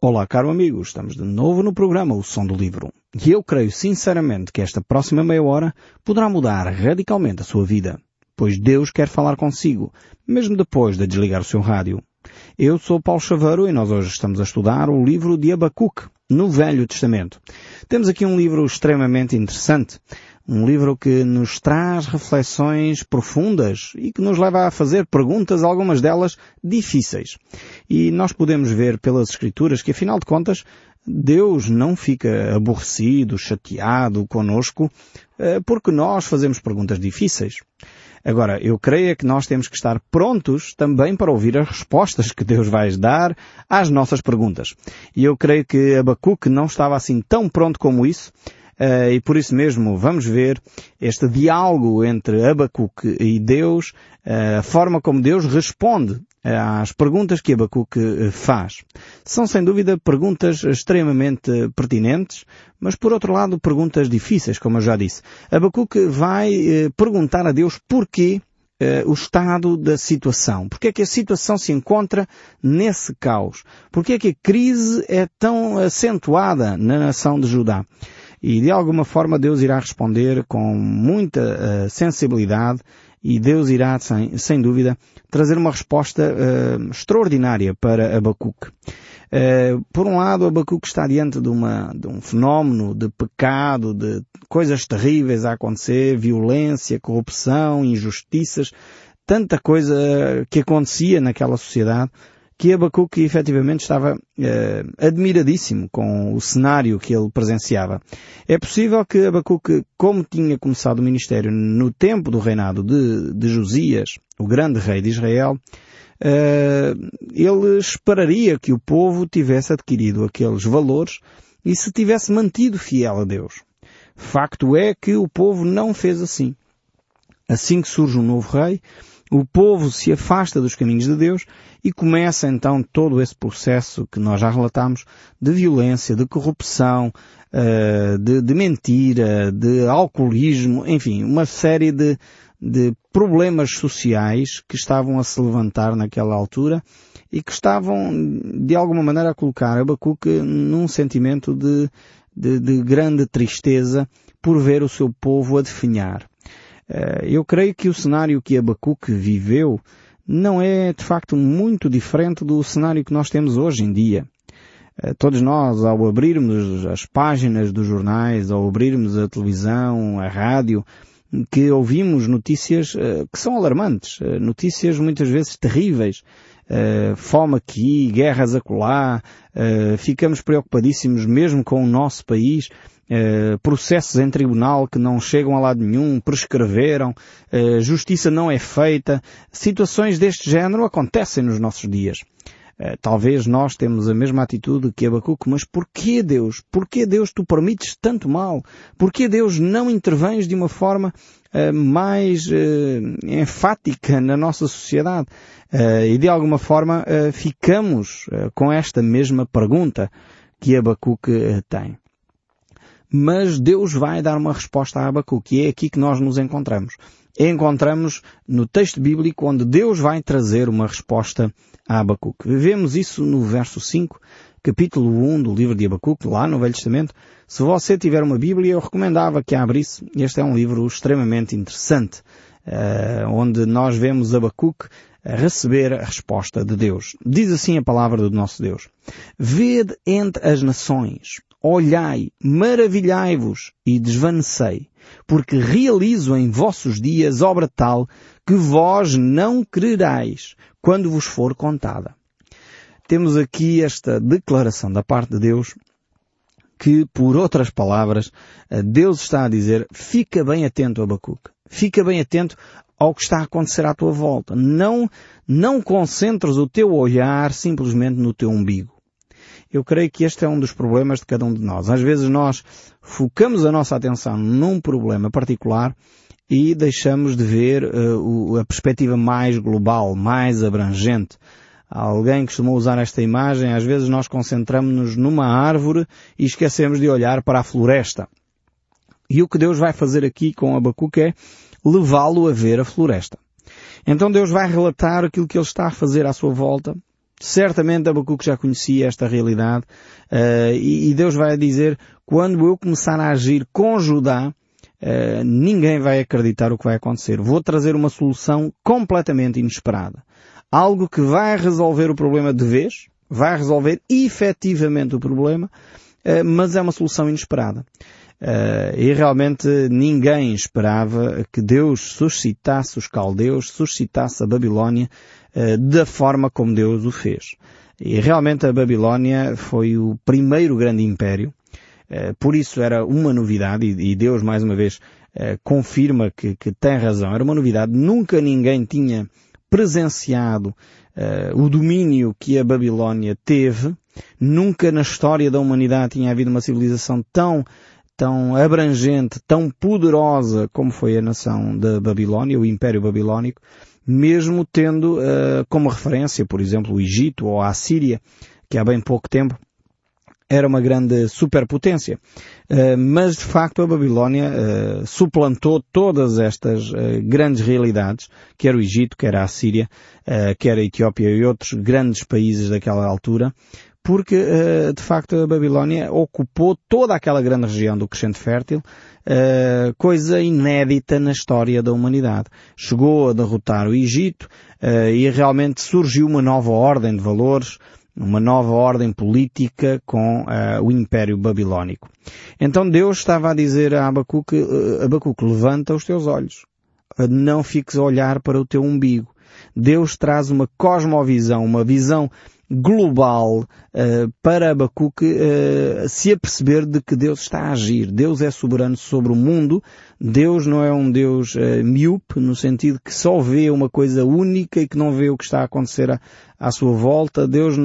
Olá, caro amigo, estamos de novo no programa O Som do Livro. E eu creio sinceramente que esta próxima meia hora poderá mudar radicalmente a sua vida, pois Deus quer falar consigo, mesmo depois de desligar o seu rádio. Eu sou Paulo Chaveiro e nós hoje estamos a estudar o livro de Abacuque, no Velho Testamento. Temos aqui um livro extremamente interessante, um livro que nos traz reflexões profundas e que nos leva a fazer perguntas, algumas delas difíceis. E nós podemos ver pelas Escrituras que, afinal de contas, Deus não fica aborrecido, chateado conosco, eh, porque nós fazemos perguntas difíceis. Agora, eu creio que nós temos que estar prontos também para ouvir as respostas que Deus vai dar às nossas perguntas. E eu creio que Abacuque não estava assim tão pronto como isso, Uh, e por isso mesmo vamos ver este diálogo entre Abacuque e Deus, uh, a forma como Deus responde às perguntas que Abacuque eh, faz. São sem dúvida perguntas extremamente pertinentes, mas por outro lado perguntas difíceis, como eu já disse. Abacuque vai perguntar a Deus porquê o estado da situação. Porquê é que a situação se encontra nesse caos? Porquê é que a crise é tão acentuada na nação de Judá? E de alguma forma Deus irá responder com muita uh, sensibilidade e Deus irá, sem, sem dúvida, trazer uma resposta uh, extraordinária para Abacuque. Uh, por um lado, Abacuque está diante de, uma, de um fenómeno de pecado, de coisas terríveis a acontecer, violência, corrupção, injustiças, tanta coisa que acontecia naquela sociedade que Abacuque efetivamente estava eh, admiradíssimo com o cenário que ele presenciava. É possível que Abacuque, como tinha começado o ministério no tempo do reinado de, de Josias, o grande rei de Israel, eh, ele esperaria que o povo tivesse adquirido aqueles valores e se tivesse mantido fiel a Deus. Facto é que o povo não fez assim. Assim que surge um novo rei, o povo se afasta dos caminhos de Deus e começa então todo esse processo que nós já relatamos de violência, de corrupção, eh, de, de mentira, de alcoolismo, enfim, uma série de, de problemas sociais que estavam a se levantar naquela altura e que estavam, de alguma maneira, a colocar Abacuque num sentimento de, de, de grande tristeza por ver o seu povo a definhar. Eh, eu creio que o cenário que Abacuque viveu não é de facto muito diferente do cenário que nós temos hoje em dia. Eh, todos nós, ao abrirmos as páginas dos jornais, ao abrirmos a televisão, a rádio, que ouvimos notícias eh, que são alarmantes, notícias muitas vezes terríveis, fome aqui, guerras acolá, ficamos preocupadíssimos mesmo com o nosso país, Uh, processos em tribunal que não chegam a lado nenhum, prescreveram, uh, justiça não é feita. Situações deste género acontecem nos nossos dias. Uh, talvez nós temos a mesma atitude que Abacuque, mas porquê Deus? Porquê Deus tu permites tanto mal? Porquê Deus não intervens de uma forma mais enfática na nossa sociedade? e de alguma forma ficamos com esta mesma pergunta que Abacuque tem mas Deus vai dar uma resposta a Abacuque e é aqui que nós nos encontramos. Encontramos no texto bíblico onde Deus vai trazer uma resposta a Abacuque. Vemos isso no verso 5, capítulo 1 do livro de Abacuque, lá no Velho Testamento. Se você tiver uma Bíblia, eu recomendava que a abrisse. Este é um livro extremamente interessante, uh, onde nós vemos Abacuque receber a resposta de Deus. Diz assim a palavra do nosso Deus. Vede entre as nações olhai, maravilhai-vos e desvanecei, porque realizo em vossos dias obra tal que vós não crerais quando vos for contada. Temos aqui esta declaração da parte de Deus que, por outras palavras, Deus está a dizer, fica bem atento, Abacuque. Fica bem atento ao que está a acontecer à tua volta. Não, não concentres o teu olhar simplesmente no teu umbigo. Eu creio que este é um dos problemas de cada um de nós. Às vezes nós focamos a nossa atenção num problema particular e deixamos de ver uh, a perspectiva mais global, mais abrangente. Alguém costumou usar esta imagem, às vezes nós concentramos-nos numa árvore e esquecemos de olhar para a floresta. E o que Deus vai fazer aqui com Abacuque é levá-lo a ver a floresta. Então Deus vai relatar aquilo que ele está a fazer à sua volta, Certamente Abacuque já conhecia esta realidade uh, e, Deus vai dizer, quando eu começar a agir com Judá, uh, ninguém vai acreditar o que vai acontecer. Vou trazer uma solução completamente inesperada. Algo que vai resolver o problema de vez, vai resolver efetivamente o problema, uh, mas é uma solução inesperada. Uh, e realmente ninguém esperava que Deus suscitasse os caldeus, suscitasse a Babilónia da forma como Deus o fez. E realmente a Babilónia foi o primeiro grande império, uh, por isso era uma novidade, e, Deus mais uma vez confirma que, que, tem razão, era uma novidade, nunca ninguém tinha presenciado o domínio que a Babilónia teve, nunca na história da humanidade tinha havido uma civilização tão tão abrangente, tão poderosa como foi a nação da Babilónia, o Império Babilónico, mesmo tendo uh, como referência, por exemplo, o Egito ou a Assíria, que há bem pouco tempo era uma grande superpotência. Uh, mas de facto a Babilónia uh, suplantou todas estas grandes realidades, quer o Egito, quer a Assíria, quer a Etiópia e outros grandes países daquela altura, porque uh, de facto a Babilónia ocupou toda aquela grande região do Crescente Fértil, uh, coisa inédita na história da humanidade. Chegou a derrotar o Egito uh, e realmente surgiu uma nova ordem de valores, uma nova ordem política com o Império Babilónico. Então Deus estava a dizer a Abacuque, Abacuque, levanta os teus olhos, não fiques a olhar para o teu umbigo. Deus traz uma cosmovisão, uma visão global uh, para Abacuque uh, se aperceber de que Deus está a agir. Deus é soberano sobre o mundo. Deus não é um Deus uh, míope, no sentido que só vê uma coisa única e que não vê o que está a acontecer à, à sua volta. Deus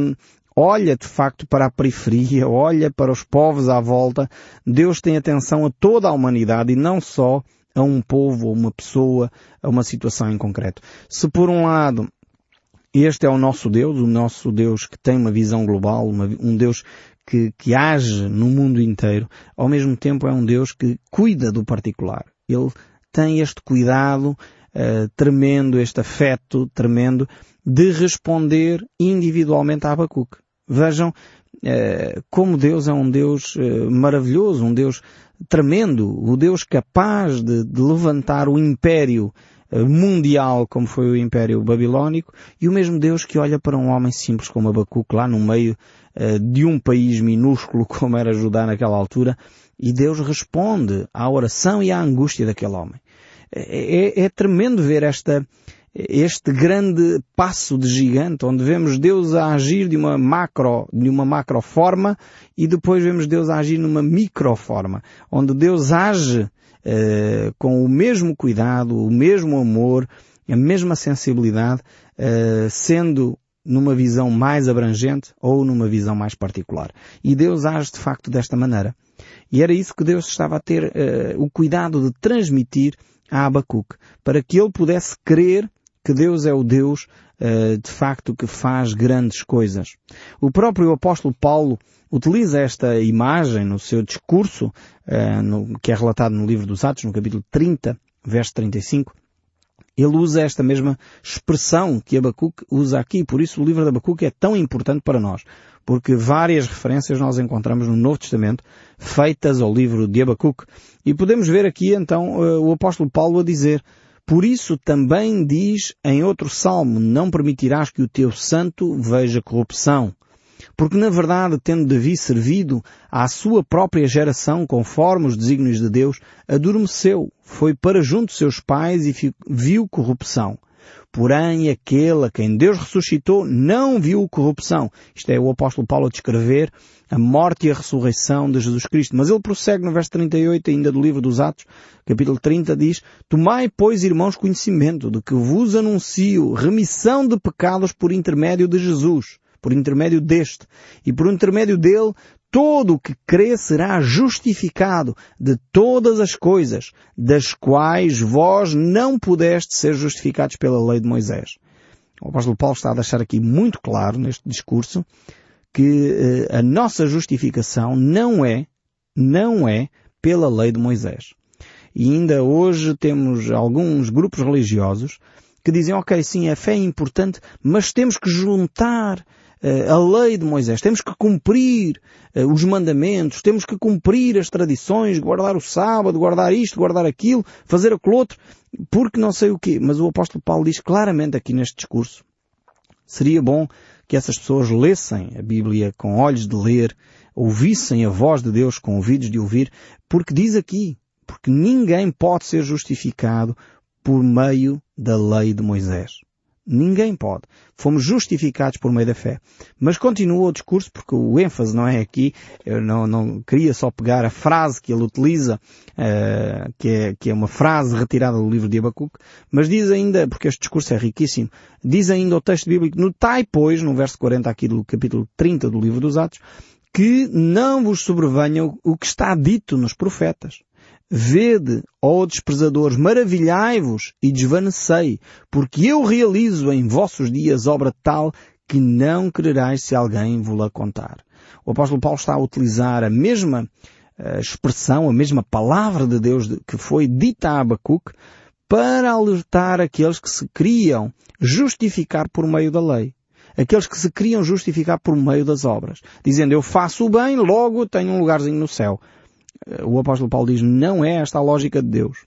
olha de facto para a periferia, olha para os povos à volta. Deus tem atenção a toda a humanidade e não só a um povo, a uma pessoa, a uma situação em concreto. Se por um lado este é o nosso Deus, o nosso Deus que tem uma visão global, uma, um Deus que, que age no mundo inteiro. Ao mesmo tempo é um Deus que cuida do particular. Ele tem este cuidado uh, tremendo, este afeto tremendo de responder individualmente a Abacuque. Vejam uh, como Deus é um Deus uh, maravilhoso, um Deus tremendo, o Deus capaz de, de levantar o império mundial como foi o Império Babilónico e o mesmo Deus que olha para um homem simples como Abacuque lá no meio uh, de um país minúsculo como era Judá naquela altura e Deus responde à oração e à angústia daquele homem. É, é, é tremendo ver esta, este grande passo de gigante, onde vemos Deus a agir de uma macro, de uma macro forma e depois vemos Deus a agir numa microforma, onde Deus age uh, com o mesmo cuidado, o mesmo amor, a mesma sensibilidade, uh, sendo numa visão mais abrangente ou numa visão mais particular. E Deus age de facto desta maneira. E era isso que Deus estava a ter uh, o cuidado de transmitir a Abacuque, para que ele pudesse crer que Deus é o Deus uh, de facto que faz grandes coisas. O próprio apóstolo Paulo utiliza esta imagem no seu discurso, no, que é relatado no livro dos Atos, no capítulo 30, verso 35. Ele usa esta mesma expressão que Abacuque usa aqui, por isso o livro de Abacuque é tão importante para nós, porque várias referências nós encontramos no Novo Testamento feitas ao livro de Abacuque. E podemos ver aqui então uh, o apóstolo Paulo a dizer, por isso também diz em outro salmo, não permitirás que o teu santo veja corrupção. Porque na verdade, tendo Davi servido à sua própria geração conforme os desígnios de Deus, adormeceu, foi para junto de seus pais e viu corrupção. Porém, aquele a quem Deus ressuscitou não viu corrupção. Isto é o apóstolo Paulo a descrever a morte e a ressurreição de Jesus Cristo. Mas ele prossegue no verso 38 ainda do livro dos Atos, capítulo 30, diz, Tomai, pois, irmãos, conhecimento de que vos anuncio remissão de pecados por intermédio de Jesus, por intermédio deste, e por intermédio dele todo o que crê será justificado de todas as coisas, das quais vós não pudeste ser justificados pela lei de Moisés. O apóstolo Paulo está a deixar aqui muito claro neste discurso que eh, a nossa justificação não é, não é pela lei de Moisés. E ainda hoje temos alguns grupos religiosos que dizem, ok, sim, a fé é importante, mas temos que juntar a lei de Moisés, temos que cumprir os mandamentos, temos que cumprir as tradições, guardar o sábado, guardar isto, guardar aquilo, fazer aquilo outro, porque não sei o quê. Mas o apóstolo Paulo diz claramente aqui neste discurso, seria bom que essas pessoas lessem a Bíblia com olhos de ler, ouvissem a voz de Deus com ouvidos de ouvir, porque diz aqui, porque ninguém pode ser justificado por meio da lei de Moisés. Ninguém pode. Fomos justificados por meio da fé. Mas continua o discurso, porque o ênfase não é aqui. Eu não, não queria só pegar a frase que ele utiliza, uh, que, é, que é uma frase retirada do livro de Abacuque, mas diz ainda, porque este discurso é riquíssimo, diz ainda o texto bíblico, notai, pois, no verso 40 aqui do capítulo 30 do livro dos Atos, que não vos sobrevenha o que está dito nos profetas. Vede, ó desprezadores, maravilhai-vos e desvanecei, porque eu realizo em vossos dias obra tal que não quererais se alguém vos contar. O apóstolo Paulo está a utilizar a mesma a expressão, a mesma palavra de Deus que foi dita a Abacuque para alertar aqueles que se queriam justificar por meio da lei. Aqueles que se queriam justificar por meio das obras. Dizendo, eu faço o bem, logo tenho um lugarzinho no céu o apóstolo Paulo diz, não é esta a lógica de Deus.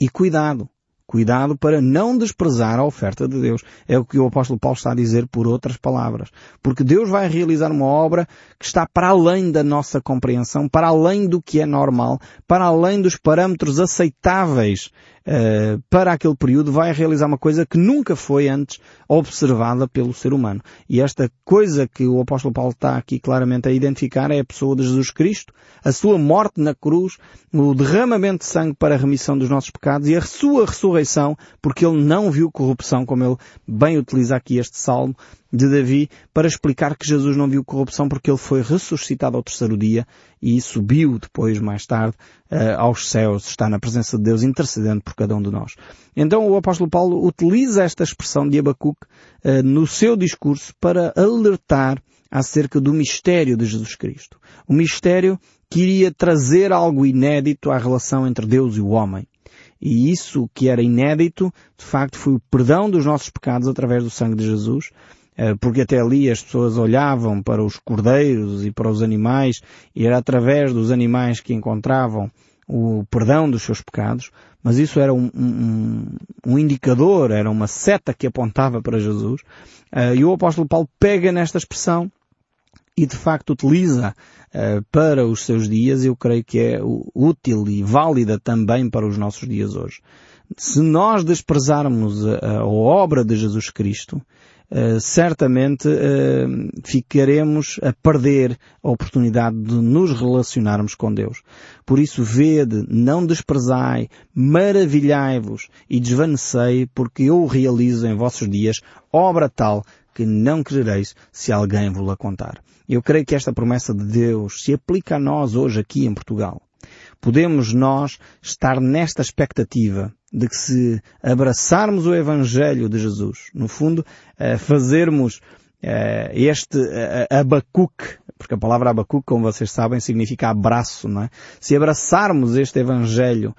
E cuidado, cuidado para não desprezar a oferta de Deus. É o que o apóstolo Paulo está a dizer por outras palavras. Porque Deus vai realizar uma obra que está para além da nossa compreensão, para além do que é normal, para além dos parâmetros aceitáveis uh, para aquele período, vai realizar uma coisa que nunca foi antes observada pelo ser humano. E esta coisa que o apóstolo Paulo está aqui claramente a identificar é a pessoa de Jesus Cristo, a sua morte na cruz, o derramamento de sangue para a remissão dos nossos pecados e a sua ressurreição, porque ele não viu corrupção, como ele bem utiliza aqui este salmo, de Davi para explicar que Jesus não viu corrupção porque ele foi ressuscitado ao terceiro dia e subiu depois, mais tarde, uh, aos céus, está na presença de Deus intercedendo por cada um de nós. Então o apóstolo Paulo utiliza esta expressão de Abacuque uh, no seu discurso para alertar acerca do mistério de Jesus Cristo. O mistério que iria trazer algo inédito à relação entre Deus e o homem. E isso que era inédito, de facto, foi o perdão dos nossos pecados através do sangue de Jesus, eh, porque até ali as pessoas olhavam para os cordeiros e para os animais e era através dos animais que encontravam o perdão dos seus pecados, mas isso era um, um, um indicador, era uma seta que apontava para Jesus. Uh, e o apóstolo Paulo pega nesta expressão e de facto utiliza uh, para os seus dias, eu creio que é útil e válida também para os nossos dias hoje. Se nós desprezarmos a, a obra de Jesus Cristo, uh, certamente uh, ficaremos a perder a oportunidade de nos relacionarmos com Deus. Por isso, vede, não desprezai, maravilhai-vos e desvanecei, porque eu realizo em vossos dias obra tal que não querereis se alguém vos la contar. Eu creio que esta promessa de Deus se aplica a nós hoje aqui em Portugal. Podemos nós estar nesta expectativa de que se abraçarmos o Evangelho de Jesus, no fundo, eh, fazermos eh, este eh, abacuque, porque a palavra abacuque, como vocês sabem, significa abraço, não é? Se abraçarmos este Evangelho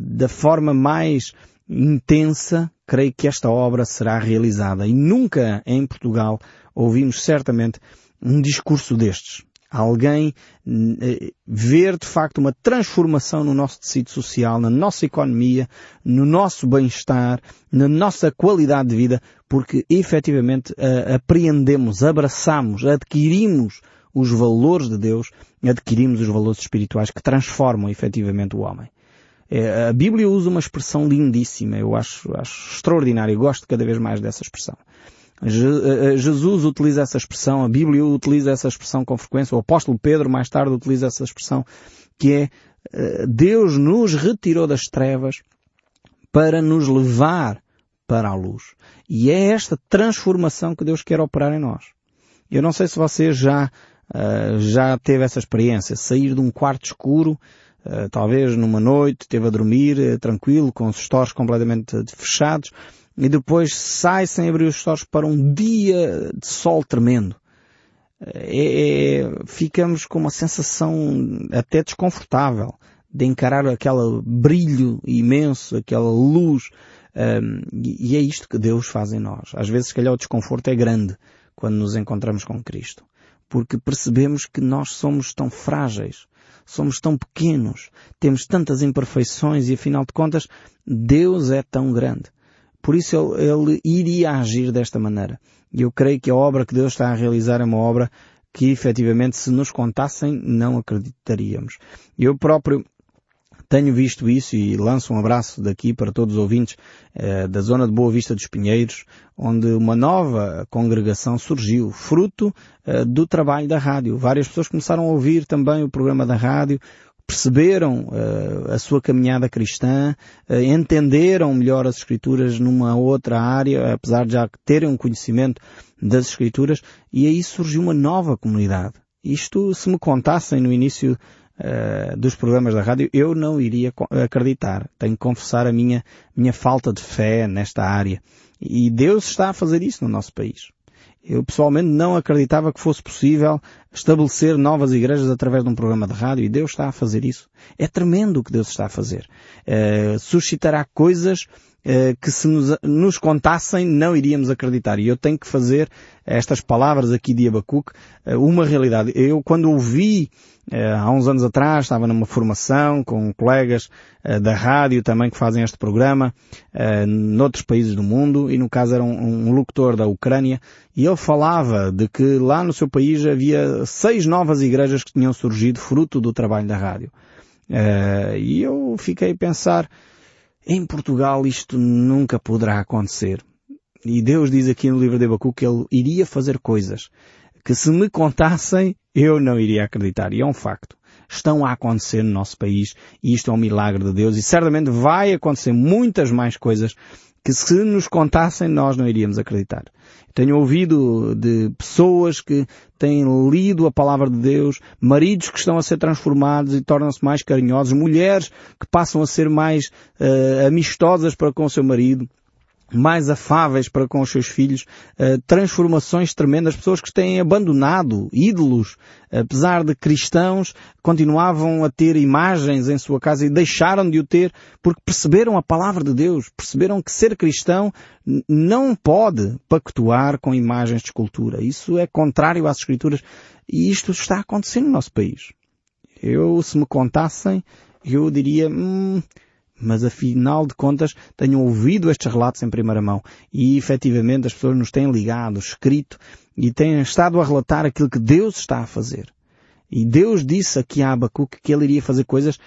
da forma mais intensa, creio que esta obra será realizada. E nunca em Portugal ouvimos certamente um discurso destes alguém eh, ver de facto uma transformação no nosso tecido social, na nossa economia, no nosso bem-estar, na nossa qualidade de vida, porque efetivamente uh, apreendemos, abraçamos, adquirimos os valores de Deus, adquirimos os valores espirituais que transformam efetivamente o homem. É, a Bíblia usa uma expressão lindíssima, eu acho, acho extraordinária, gosto cada vez mais dessa expressão. Eh, eh, Jesus utiliza essa expressão, a Bíblia utiliza essa expressão com frequência, o apóstolo Pedro mais tarde utiliza essa expressão, que é eh, Deus nos retirou das trevas para nos levar para a luz. E é esta transformação que Deus quer operar em nós. Eu não sei se você já, já teve essa experiência, sair de um quarto escuro, talvez numa noite, teve a dormir tranquilo, com os stores completamente fechados, e depois sai sem abrir os olhos para um dia de sol tremendo. É, é, ficamos com uma sensação até desconfortável de encarar aquele brilho imenso, aquela luz. Um, e é isto que Deus faz em nós. Às vezes, se calhar, o desconforto é grande quando nos encontramos com Cristo. Porque percebemos que nós somos tão frágeis, somos tão pequenos, temos tantas imperfeições e afinal de contas, Deus é tão grande. Por isso ele, ele iria agir desta maneira. E eu creio que a obra que Deus está a realizar é uma obra que efetivamente se nos contassem não acreditaríamos. Eu próprio tenho visto isso e lanço um abraço daqui para todos os ouvintes eh, da zona de Boa Vista dos Pinheiros, onde uma nova congregação surgiu, fruto eh, do trabalho da rádio. Várias pessoas começaram a ouvir também o programa da rádio, perceberam uh, a sua caminhada cristã, uh, entenderam melhor as Escrituras numa outra área, apesar de já terem um conhecimento das Escrituras, e aí surgiu uma nova comunidade. Isto, se me contassem no início uh, dos programas da rádio, eu não iria acreditar. Tenho que confessar a minha, minha falta de fé nesta área. E Deus está a fazer isso no nosso país. Eu pessoalmente não acreditava que fosse possível estabelecer novas igrejas através de um programa de rádio e Deus está a fazer isso. É tremendo o que Deus está a fazer. Uh, suscitará coisas que se nos, nos, contassem não iríamos acreditar. E eu tenho que fazer estas palavras aqui de Abacuque uh, uma realidade. Eu quando ouvi eh, há uns anos atrás estava numa formação com colegas eh, da rádio também que fazem este programa, noutros países do mundo, e no caso era um, um locutor da Ucrânia, e ele falava de que lá no seu país havia seis novas igrejas que tinham surgido fruto do trabalho da rádio. e eu fiquei a pensar, em Portugal isto nunca poderá acontecer. E Deus diz aqui no livro de Abacu que ele iria fazer coisas que se me contassem eu não iria acreditar. E é um facto. Estão a acontecer no nosso país e isto é um milagre de Deus e certamente vai acontecer muitas mais coisas que se nos contassem nós não iríamos acreditar. Tenho ouvido de pessoas que têm lido a palavra de Deus, maridos que estão a ser transformados e tornam-se mais carinhosos, mulheres que passam a ser mais uh, amistosas para com o seu marido, mais afáveis para com os seus filhos, uh, transformações tremendas, pessoas que têm abandonado ídolos, apesar de cristãos, continuavam a ter imagens em sua casa e deixaram de o ter porque perceberam a palavra de Deus, perceberam que ser cristão não pode pactuar com imagens de escultura. Isso é contrário às escrituras e isto está acontecendo no nosso país. Eu, se me contassem, eu diria, hum, mas afinal de contas tenho ouvido estes relatos em primeira mão e efetivamente as pessoas nos têm ligado, escrito e têm estado a relatar aquilo que Deus está a fazer. E Deus disse aqui a Abacuque que ele iria fazer coisas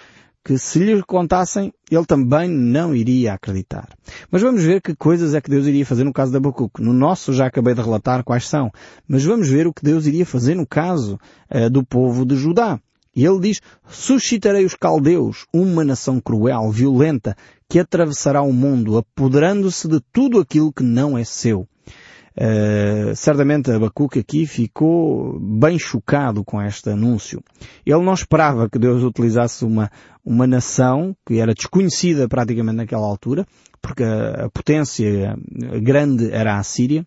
que se lhe contassem, ele também não iria acreditar. Mas vamos ver que coisas é que Deus iria fazer no caso de Abacuque. No nosso já acabei de relatar quais são, mas vamos ver o que Deus iria fazer no caso uh, do povo de Judá. E ele diz, suscitarei os caldeus, uma nação cruel, violenta, que atravessará o mundo, apoderando-se de tudo aquilo que não é seu. Uh, certamente Abacuque aqui ficou bem chocado com este anúncio. Ele não esperava que Deus utilizasse uma, uma nação que era desconhecida praticamente naquela altura, porque a, a potência grande era a Síria,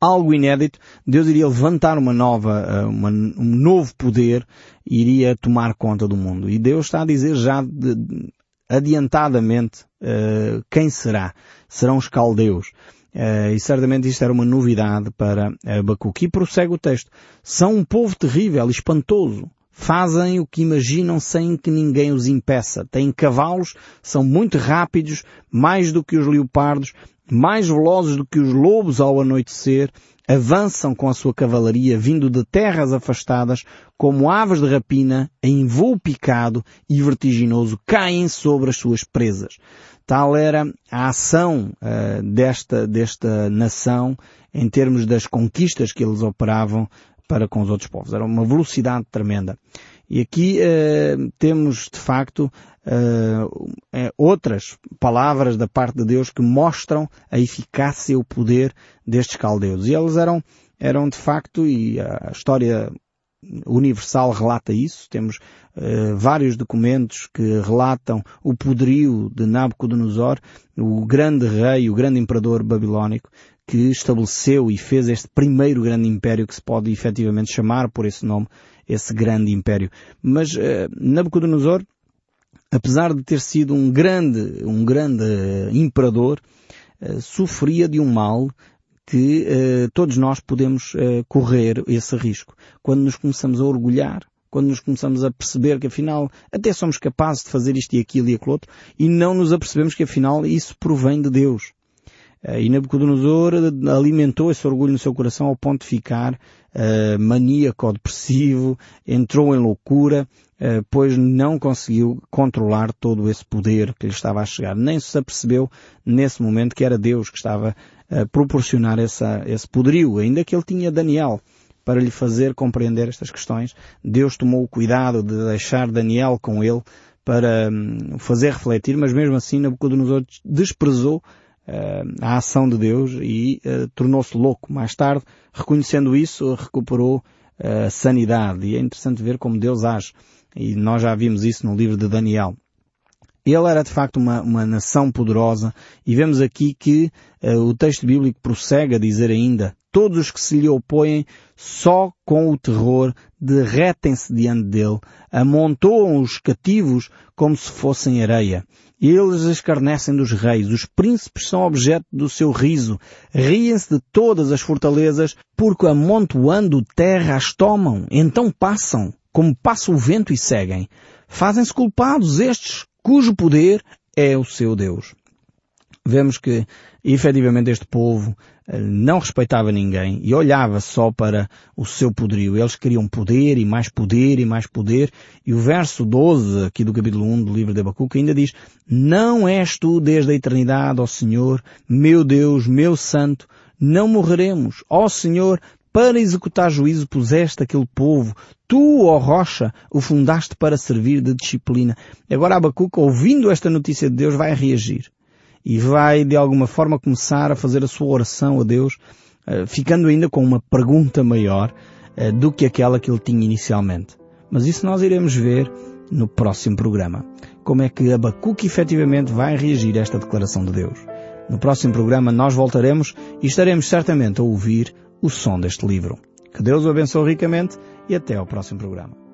algo inédito, Deus iria levantar uma nova, eh, uma, um novo poder e iria tomar conta do mundo. E Deus está a dizer já de, adiantadamente uh, quem será. Serão os caldeus. Uh, e certamente isto era uma novidade para Abacuque. E prossegue o texto. São um povo terrível, espantoso. Fazem o que imaginam sem que ninguém os impeça. Têm cavalos, são muito rápidos, mais do que os leopardos, mais velozes do que os lobos ao anoitecer, avançam com a sua cavalaria vindo de terras afastadas, como aves de rapina, em voo picado e vertiginoso, caem sobre as suas presas. Tal era a ação uh, desta, desta nação em termos das conquistas que eles operavam para com os outros povos. Era uma velocidade tremenda. E aqui uh, temos, de facto, uh, outras palavras da parte de Deus que mostram a eficácia e o poder destes caldeus. E eles eram, eram de facto, e a história universal relata isso. Temos uh, vários documentos que relatam o poderio de Nabucodonosor, o grande rei, o grande imperador babilónico, que estabeleceu e fez este primeiro grande império que se pode efetivamente chamar por esse nome, esse grande império. Mas uh, Nabucodonosor, apesar de ter sido um grande, um grande uh, imperador, uh, sofria de um mal que todos nós podemos correr esse risco. Quando nos começamos a orgulhar, quando nos começamos a perceber que afinal até somos capazes de fazer isto e aquilo e aquilo outro, e não nos apercebemos que afinal isso provém de Deus. Uh, e Nabucodonosor alimentou esse orgulho no seu coração ao ponto de ficar uh, maníaco, depressivo, entrou em loucura, uh, pois não conseguiu controlar todo esse poder que lhe estava a chegar. Nem se apercebeu nesse momento que era Deus que estava a proporcionar essa, esse poderio, ainda que ele tinha Daniel para lhe fazer compreender estas questões. Deus tomou o cuidado de deixar Daniel com ele para um, fazer refletir, mas mesmo assim Nabucodonosor desprezou a ação de Deus e uh, tornou-se louco. Mais tarde, reconhecendo isso, recuperou uh, a sanidade. E é interessante ver como Deus age. E nós já vimos isso no livro de Daniel. Ele era de facto uma, uma nação poderosa e vemos aqui que uh, o texto bíblico prossegue a dizer ainda todos os que se lhe opõem só com o terror derretem-se diante dele, amontoam os cativos como se fossem areia. Eles escarnecem dos reis, os príncipes são objeto do seu riso, riem-se de todas as fortalezas, porque amontoando terra as tomam, então passam, como passa o vento e seguem. Fazem-se culpados estes cujo poder é o seu Deus. Vemos que, efetivamente, este povo eh, não respeitava ninguém e olhava só para o seu poderio. Eles queriam poder e mais poder e mais poder. E o verso 12 aqui do capítulo 1 do livro de Abacuque ainda diz, Não és tu desde a eternidade, ó Senhor, meu Deus, meu Santo, não morreremos. Ó Senhor, para executar juízo puseste aquele povo. Tu, ó rocha, o fundaste para servir de disciplina. Agora Abacuca, ouvindo esta notícia de Deus, vai reagir. E vai, de alguma forma, começar a fazer a sua oração a Deus, eh, ficando ainda com uma pergunta maior eh, do que aquela que ele tinha inicialmente. Mas isso nós iremos ver no próximo programa. Como é que Abacuque efetivamente vai reagir a esta declaração de Deus. No próximo programa nós voltaremos e estaremos certamente a ouvir o som deste livro. Que Deus o abençoe ricamente e até ao próximo programa.